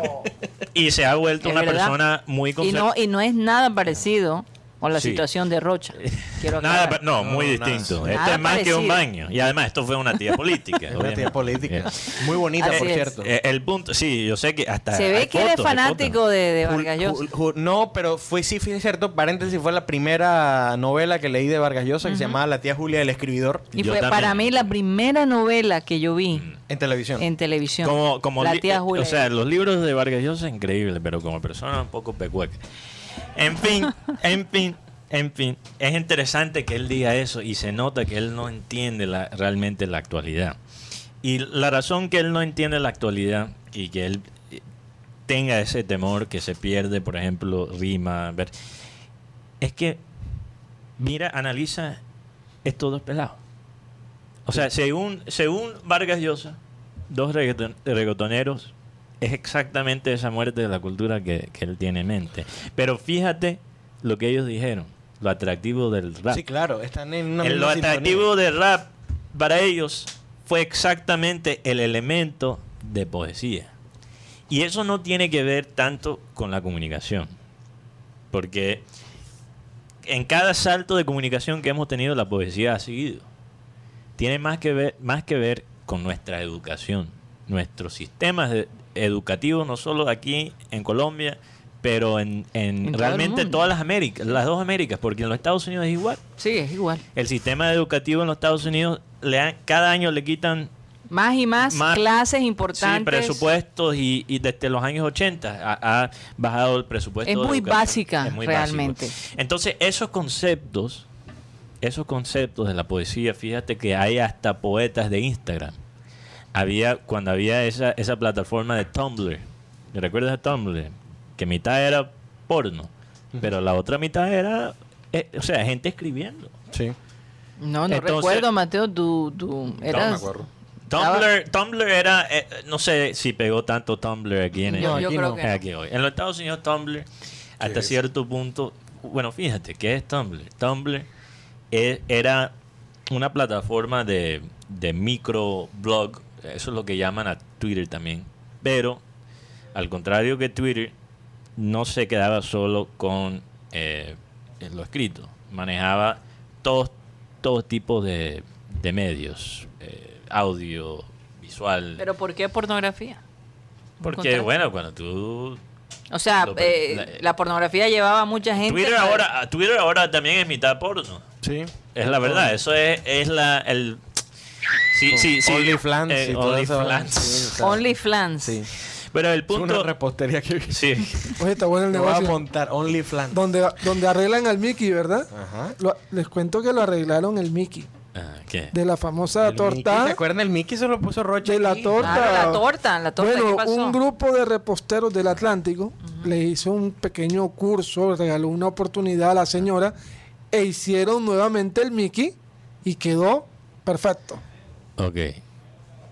y se ha vuelto Es una verdad. persona muy Y no, y no es nada parecido con la Sí. situación de Rocha. *laughs* Quiero Nada, no, muy No, distinto. Nada esto es más que un baño. Y además, esto fue una tía política. *laughs* Una tía política. Muy bonita, Así por es. cierto. eh, el punto, sí, yo sé que hasta. Se ve que eres fotos, fanático de, de Vargas Llosa. Jul- Jul- no, pero fue sí, fue cierto. Paréntesis, fue la primera novela que leí de Vargas Llosa que se llamaba La tía Julia, el escribidor, Y Yo fue también. para mí la primera novela que yo vi en televisión. en televisión. Como, como la tía eh, Julia. O sea, los libros de Vargas Llosa es increíble, pero como persona un poco pecueca. En fin, en fin, en fin. Es interesante que él diga eso y se nota que él no entiende realmente la actualidad. Y la razón que él no entiende la actualidad y que él eh, tenga ese temor que se pierde, por ejemplo, rima, ver, es que, mira, analiza estos dos pelados. O sea, según, según Vargas Llosa, dos reggaeton- reggaetoneros, es exactamente esa muerte de la cultura que, que él tiene en mente. Pero fíjate lo que ellos dijeron, lo atractivo del rap. Sí, claro, están en una El- lo atractivo del rap para ellos fue exactamente el elemento de poesía. Y eso no tiene que ver tanto con la comunicación. Porque en cada salto de comunicación que hemos tenido, la poesía ha seguido. Tiene más que ver, más que ver con nuestra educación. Nuestros sistemas de- educativos, no solo aquí en Colombia, pero en, en realmente todas las Américas, las dos Américas, porque en los Estados Unidos es igual. Sí, es igual. El sistema educativo en los Estados Unidos, le dan- cada año le quitan Más y más, Más- clases sí, importantes. presupuestos y, y desde los años 80 ha, ha bajado el presupuesto. Es muy básica, Es muy realmente. básico. Entonces, esos conceptos, esos conceptos de la poesía, fíjate que hay hasta poetas de Instagram. Había, cuando había esa, esa plataforma de Tumblr, ¿te recuerdas de Tumblr? Que mitad era porno, pero la otra mitad era, eh, o sea, gente escribiendo. Sí. No, no Entonces- recuerdo, Mateo, tú, tú eras... Tumblr, Tumblr era, eh, no sé si pegó tanto Tumblr aquí en Yo- el- yo aquí creo no. que no. aquí hoy. En los Estados Unidos Tumblr, hasta es? cierto punto, bueno, fíjate, ¿qué es Tumblr? Tumblr e- era una plataforma de, de microblog, eso es lo que llaman a Twitter también, pero al contrario que Twitter, no se quedaba solo con eh, en lo escrito, manejaba todos todo tipo de, de medios, eh, audio, visual, ¿Pero por qué pornografía? porque bueno, cuando tú O sea, Lo- eh, la- la, pornografía llevaba a mucha gente... Twitter a- ahora, Twitter ahora también es mitad porno. Sí. Es la verdad, eso es, es la el sí, sí, sí. OnlyFans eh, y todo eso. OnlyFans. Sí, o sea, OnlyFans. Sí. Pero el Es una punto repostería que sí. Oye, está bueno el me voy a negocio. montar OnlyFans. Donde, donde arreglan al Mickey, ¿verdad? Ajá. Lo- les cuento que lo arreglaron el Mickey. Ah, ¿qué? De la famosa El Mickey, torta. ¿Se acuerdan? El Mickey se lo puso Roche De la aquí. torta. Claro, la torta, la torta, bueno, ¿qué pasó? un grupo de reposteros del Atlántico le hizo un pequeño curso, regaló una oportunidad a la señora e hicieron nuevamente el Mickey y quedó perfecto. Ok.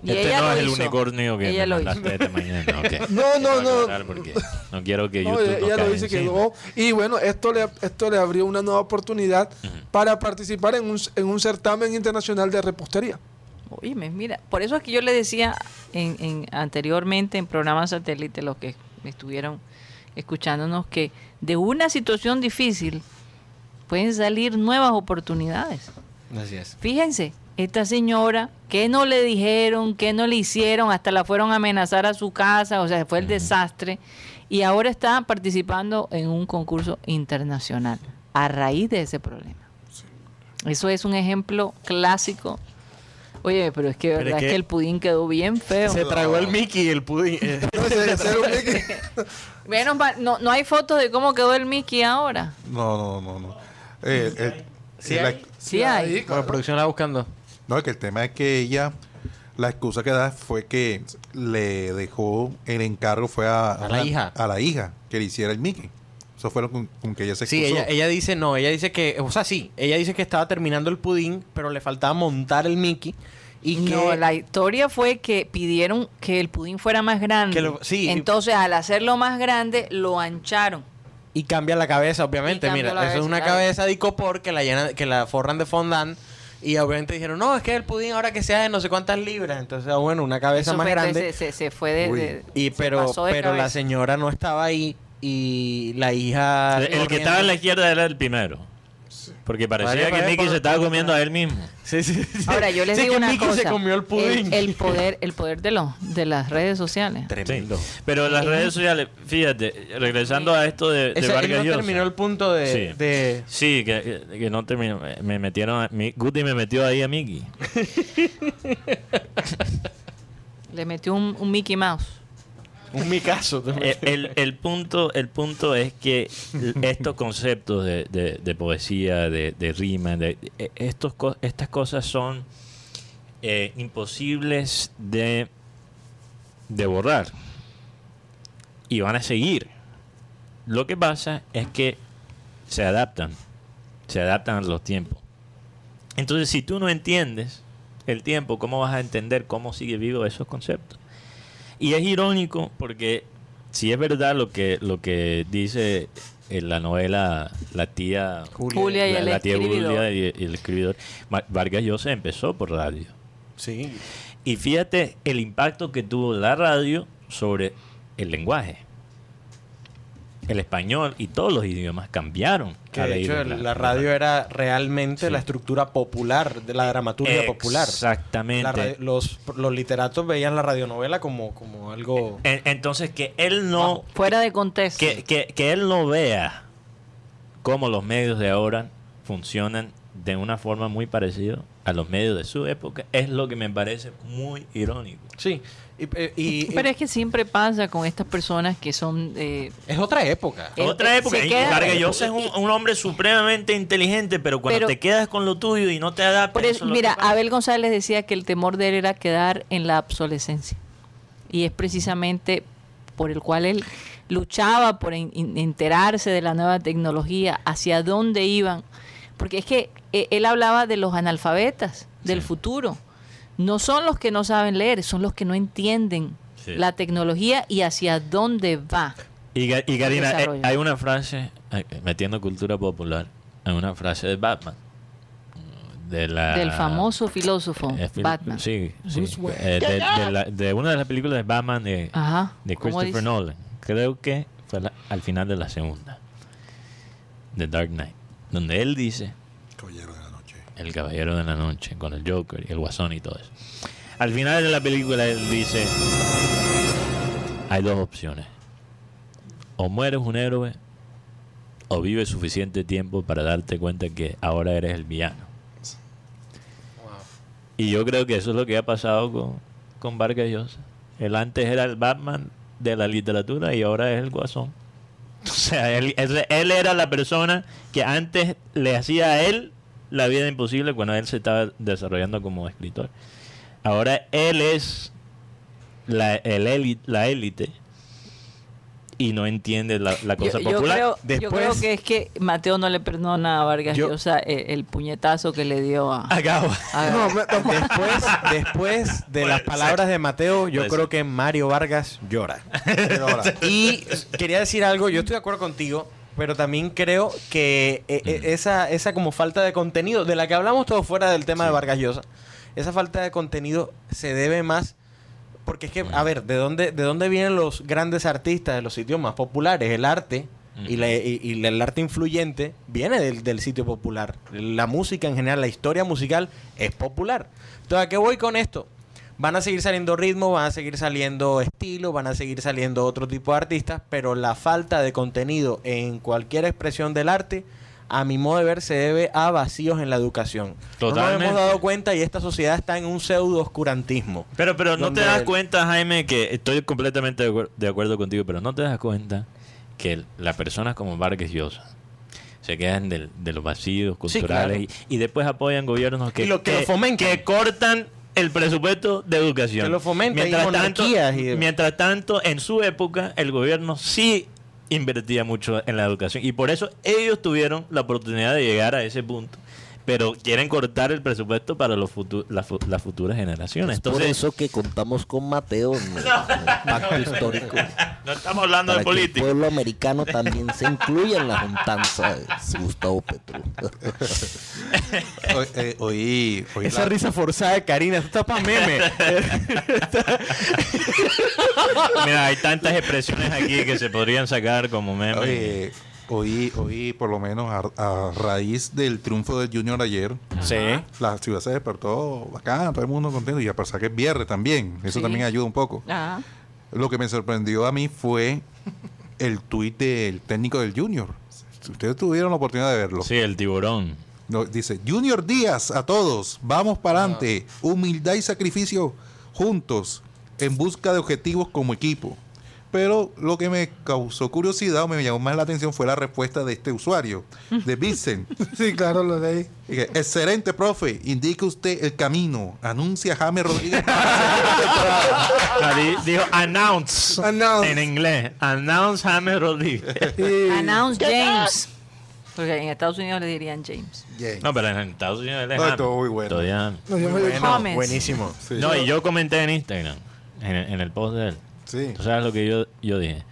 Y este ella no lo es el unicornio que Ella me lo mandaste hizo. esta mañana. *laughs* No, no, Quiero no. aclarar porque no quiero que No, YouTube ella nos ella lo caiga dice que encima. Y bueno, esto le, esto le abrió una nueva oportunidad para participar en un, en un certamen internacional de repostería. Oíme, mira, por eso es que yo le decía en, en- anteriormente en programas satélite, los que estuvieron escuchándonos, que de una situación difícil pueden salir nuevas oportunidades. Así es. Fíjense, esta señora, que no le dijeron, que no le hicieron, hasta la fueron a amenazar a su casa, o sea, fue el desastre, y ahora está participando en un concurso internacional a raíz de ese problema. Eso es un ejemplo clásico. Oye, pero es que, verdad es es que- que el pudín quedó bien feo. Se tragó el Mickey el pudín. *laughs* eh. Un Mickey. Menos mal, no, no hay fotos de cómo quedó el Mickey ahora. No, no, no, no. Eh, el- Sí la- hay. Sí hay. Bueno, producción la buscando. No, es que el tema es que ella, la excusa que da fue que le dejó el encargo fue a, A la hija. a la hija que le hiciera el Mickey. Eso fue lo con, con que ella se Sí, excusó. ella, ella dice no, ella dice que, o sea, sí, ella dice que estaba terminando el pudín, pero le faltaba montar el Mickey y que No, la historia fue que pidieron que el pudín fuera más grande. Que lo- sí. Entonces, al hacerlo más grande, lo ancharon. y cambia la cabeza, obviamente. Mira, eso es una claro. cabeza de icopor que la llenan, que la forran de fondant y obviamente dijeron, "No, es que el pudín ahora que sea de no sé cuántas libras." Entonces, ah, bueno, una cabeza Eso más fue- grande. Se, se- se fue de. De- y se pero pasó de pero la señora no estaba ahí y la hija El, el que estaba en la izquierda era el primero. Porque parecía Vale, que vale, Mickey por- se estaba por- comiendo a él mismo. Sí, sí, sí. Ahora, yo les Sí, digo que una Mickey cosa. se comió el pudín. El, *laughs* poder, el poder de, los de las redes sociales. Tremendo. Sí. Pero las redes sociales, fíjate, regresando a esto de, de él Vargas no Llosa. terminó el punto de, Sí. de- Sí, que, que- que no terminó. Me metieron a, mi, Guti me metió ahí a Mickey. *laughs* Le metió un, un Mickey Mouse. Un Micazo. Eh, el, el punto, el punto es que *laughs* estos conceptos de, de- de poesía, de, de rima, de, estos, co- estas cosas son eh, imposibles de, de borrar. Y van a seguir. Lo que pasa es que se adaptan. Se adaptan a los tiempos. Entonces, si tú no entiendes el tiempo, ¿cómo vas a entender cómo sigue vivo esos conceptos? Y es irónico porque si es verdad lo que, lo que dice en la novela la tía Julia y la, el la tía escribidor. Julia y, y el escribidor, Vargas Llosa empezó por radio. Sí. Y fíjate el impacto que tuvo la radio sobre el lenguaje. El español y todos los idiomas cambiaron. Que de hecho la, radio era realmente Sí. la estructura popular, de la dramaturgia popular. Exactamente. Los, los literatos veían la radionovela como, como algo... En- Entonces que él no Fuera de contexto. que, que, que él no vea cómo los medios de ahora funcionan de una forma muy parecida a los medios de su época es lo que me parece muy irónico. Sí. Y, eh, y- Pero es que siempre pasa con estas personas que son... eh, es otra época. eh, Otra eh, época. se Vargas es un, un hombre supremamente inteligente, pero cuando Pero- te quedas con lo tuyo y no te adaptas. Por eso es mira. Abel González decía que el temor de él era quedar en la obsolescencia. Y es precisamente por el cual él luchaba por en- enterarse de la nueva tecnología, hacia dónde iban. Porque es que eh, él hablaba de los analfabetas del futuro. No son los que no saben leer, son los que no entienden Sí. la tecnología y hacia dónde va. Y, Karina, eh, hay una frase, eh, metiendo cultura popular, hay una frase de Batman. De la, Del famoso filósofo eh, fil- Batman. Sí. Eh, de, de la- de una de las películas de Batman de, Ajá. de ¿Cómo Christopher? Nolan. Creo que fue la- al final de la segunda. The Dark Knight. Donde él dice... Caballero de la Noche. El Caballero de la Noche, con el Joker y el Guasón y todo eso. Al final de la película él dice, hay dos opciones. O mueres un héroe o vives suficiente tiempo para darte cuenta que ahora eres el villano. Y yo creo que eso es lo que ha pasado con, con Vargas Llosa. Él antes era el Batman de la literatura y ahora es el Guasón. O sea, él, él- él era la persona que antes le hacía a él la vida imposible cuando él se estaba desarrollando como escritor. Ahora él es la, el éli- la élite y no entiende la, cosa yo popular. creo, yo Después- creo que es que Mateo no le perdona a Vargas Yo- Llosa el, el puñetazo que le dio a, Acabo. a- No, Después, después de las palabras de Mateo, yo Puede creo que Mario Vargas llora. Y quería decir algo, yo estoy de acuerdo contigo, pero también creo que eh, eh, esa, esa como falta de contenido, de la que hablamos todo fuera del tema de Vargas Llosa, esa falta de contenido se debe más porque es que, a ver, ¿de dónde, ¿de dónde vienen los grandes artistas de los sitios más populares? El arte y, la- y- y el arte influyente viene del, del sitio popular. La música en general, la historia musical es popular. Entonces, ¿a qué voy con esto? Van a seguir saliendo ritmos, van a seguir saliendo estilos, van a seguir saliendo otro tipo de artistas, pero la falta de contenido en cualquier expresión del arte, a mi modo de ver, se debe a vacíos en la educación. No Totalmente. nos hemos dado cuenta y esta sociedad está en un pseudo oscurantismo. Pero, pero no te das el- cuenta, Jaime, que estoy completamente de, acuer- de acuerdo contigo, pero no te das cuenta que las personas como Vargas Llosa se quedan del- de los vacíos culturales claro. y, y después apoyan gobiernos que, Y lo- que lo fomentan. que cortan el presupuesto de educación. Que lo fomentan, y tanto, y mientras tanto, en su época, el gobierno sí invertía mucho en la educación y por eso ellos tuvieron la oportunidad de llegar a ese punto. Pero quieren cortar el presupuesto para los futu- las fu- las futuras generaciones. Es por eso que contamos con Mateo en el, en el pacto histórico. no estamos hablando Para de que el política. pueblo americano también se incluya en la juntanza de Gustavo Petro. Hoy, eh, oí- oí Esa la- risa forzada de Karina, esto está para meme. Mira, hay tantas expresiones aquí que se podrían sacar como memes. Oye, oí, oí por lo menos a, a raíz del triunfo del Junior ayer. Sí. La ciudad se despertó bacán, todo el mundo contento. Y a pesar que es viernes también, eso Sí. también ayuda un poco. Ajá. Lo que me sorprendió a mí fue el tuit del técnico del Junior. Ustedes tuvieron la oportunidad de verlo. Sí, el tiburón. No, dice, Junior Díaz a todos, vamos para adelante, humildad y sacrificio juntos en busca de objetivos como equipo. Pero lo que me causó curiosidad o me llamó más la atención fue la respuesta de este usuario, de *laughs* Vincent. Sí, claro, lo leí. Dije, Excelente, profe. Indique usted el camino. Anuncia James Rodríguez. *laughs* *laughs* Dijo announce, Announce. en inglés. Announce James Rodríguez. Y- Announce James. Porque en Estados Unidos le dirían James. No, pero en Estados Unidos él es No, muy bueno. Todavía- No, Bueno, buenísimo. Sí. No, y yo comenté en Instagram, en el, en el post de él. Sí. ¿Tú sabes lo que yo, yo dije?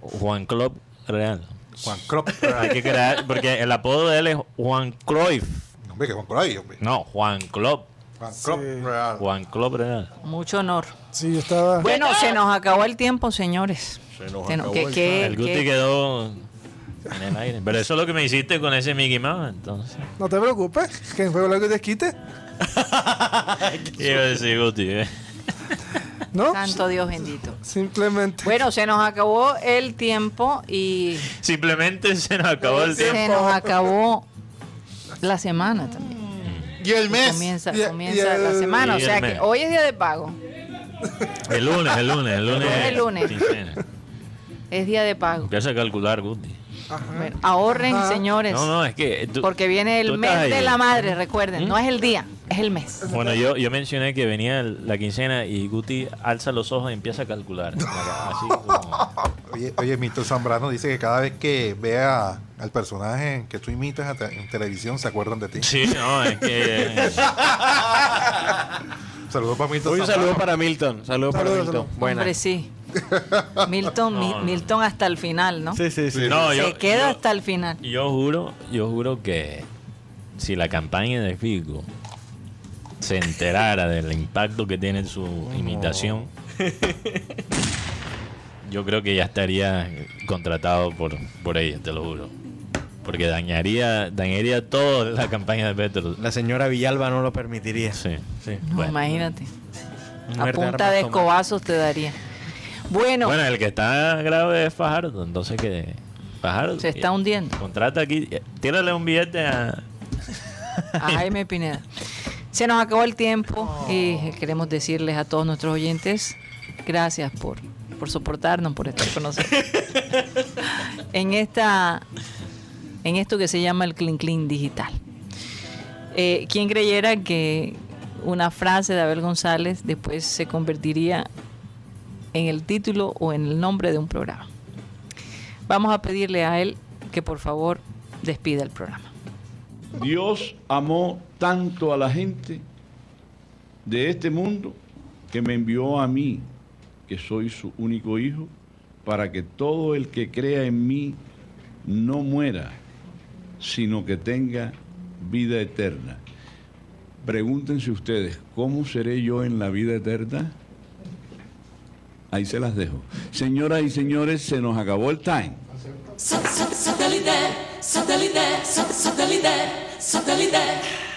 Juan Club Real. Juan Crop. *laughs* Hay que crear, porque el apodo de él es Juan Cruyff. Hombre, que Juan Cruyff, hombre. No, Juan Club. Juan Crop Real. Juan Club Real. Mucho honor. Sí, yo estaba. Bueno, se nos acabó el tiempo, señores. Se nos Se acabó que- el que- el Guti que- quedó en el aire. Pero eso es lo que me hiciste con ese Mickey Mouse, entonces. No te preocupes, que en juego algo te quite. *laughs* Iba a decir Guti, ¿eh? *laughs* ¿No? Santo Dios bendito. Simplemente. Bueno, se nos acabó el tiempo y Simplemente se nos acabó el se tiempo. nos acabó la semana también. Y el mes. Comienza, Y- y comienza el- la semana, o sea que hoy es día de pago. El lunes, el lunes, el lunes. El lunes. Es día de pago. Empieza a calcular, Guti. Bueno, ahorren, Ajá. señores. No, no, es que. tú- Porque viene el mes ahí. de la madre, recuerden. ¿Mm? No es el día, es el mes. Bueno, yo, yo mencioné que venía el- la quincena y Guti alza los ojos y empieza a calcular. *laughs* Así como. Oye, oye, Milton Zambrano dice que cada vez que vea al personaje que tú imitas a te- en televisión se acuerdan de ti. Sí, no, es que. eh, *laughs* Saludos para Milton Un Zambrano. saludo para Milton. Saludos para Saludos, Milton. saludos. Buena. Hombre, sí. *laughs* Milton, Mi- No, no. Milton hasta el final, ¿no? Sí, sí, sí. no, Se yo, queda yo- hasta el final. yo juro, yo juro que si la campaña de Figo se enterara del impacto que tiene su imitación, yo creo que ya estaría contratado por, por ella, te lo juro. Porque dañaría, dañaría toda la campaña de Petro. La señora Villalba no lo permitiría. Sí, sí. No, Bueno. imagínate. A de punta de tomar. escobazos te daría. Bueno, Bueno, el que está grave es Fajardo, entonces que Fajardo se está hundiendo. contrata aquí, eh, tírale un billete a a Jaime Pineda. Se nos acabó el tiempo y queremos decirles a todos nuestros oyentes gracias por, por soportarnos, por estar con nosotros. *laughs* en esta en esto que se llama el Clean Clean Digital. Eh, ¿Quién creyera que una frase de Abel González después se convertiría en el título o en el nombre de un programa? Vamos a pedirle a él que por favor despida el programa. Dios amó tanto a la gente de este mundo que me envió a mí, que soy su único hijo, para que todo el que crea en mí no muera, sino que tenga vida eterna. Pregúntense ustedes, ¿cómo seré yo en la vida eterna? Ahí se las dejo. Señoras y señores, se nos acabó el time. Satellite, satellite, satellite, satellite.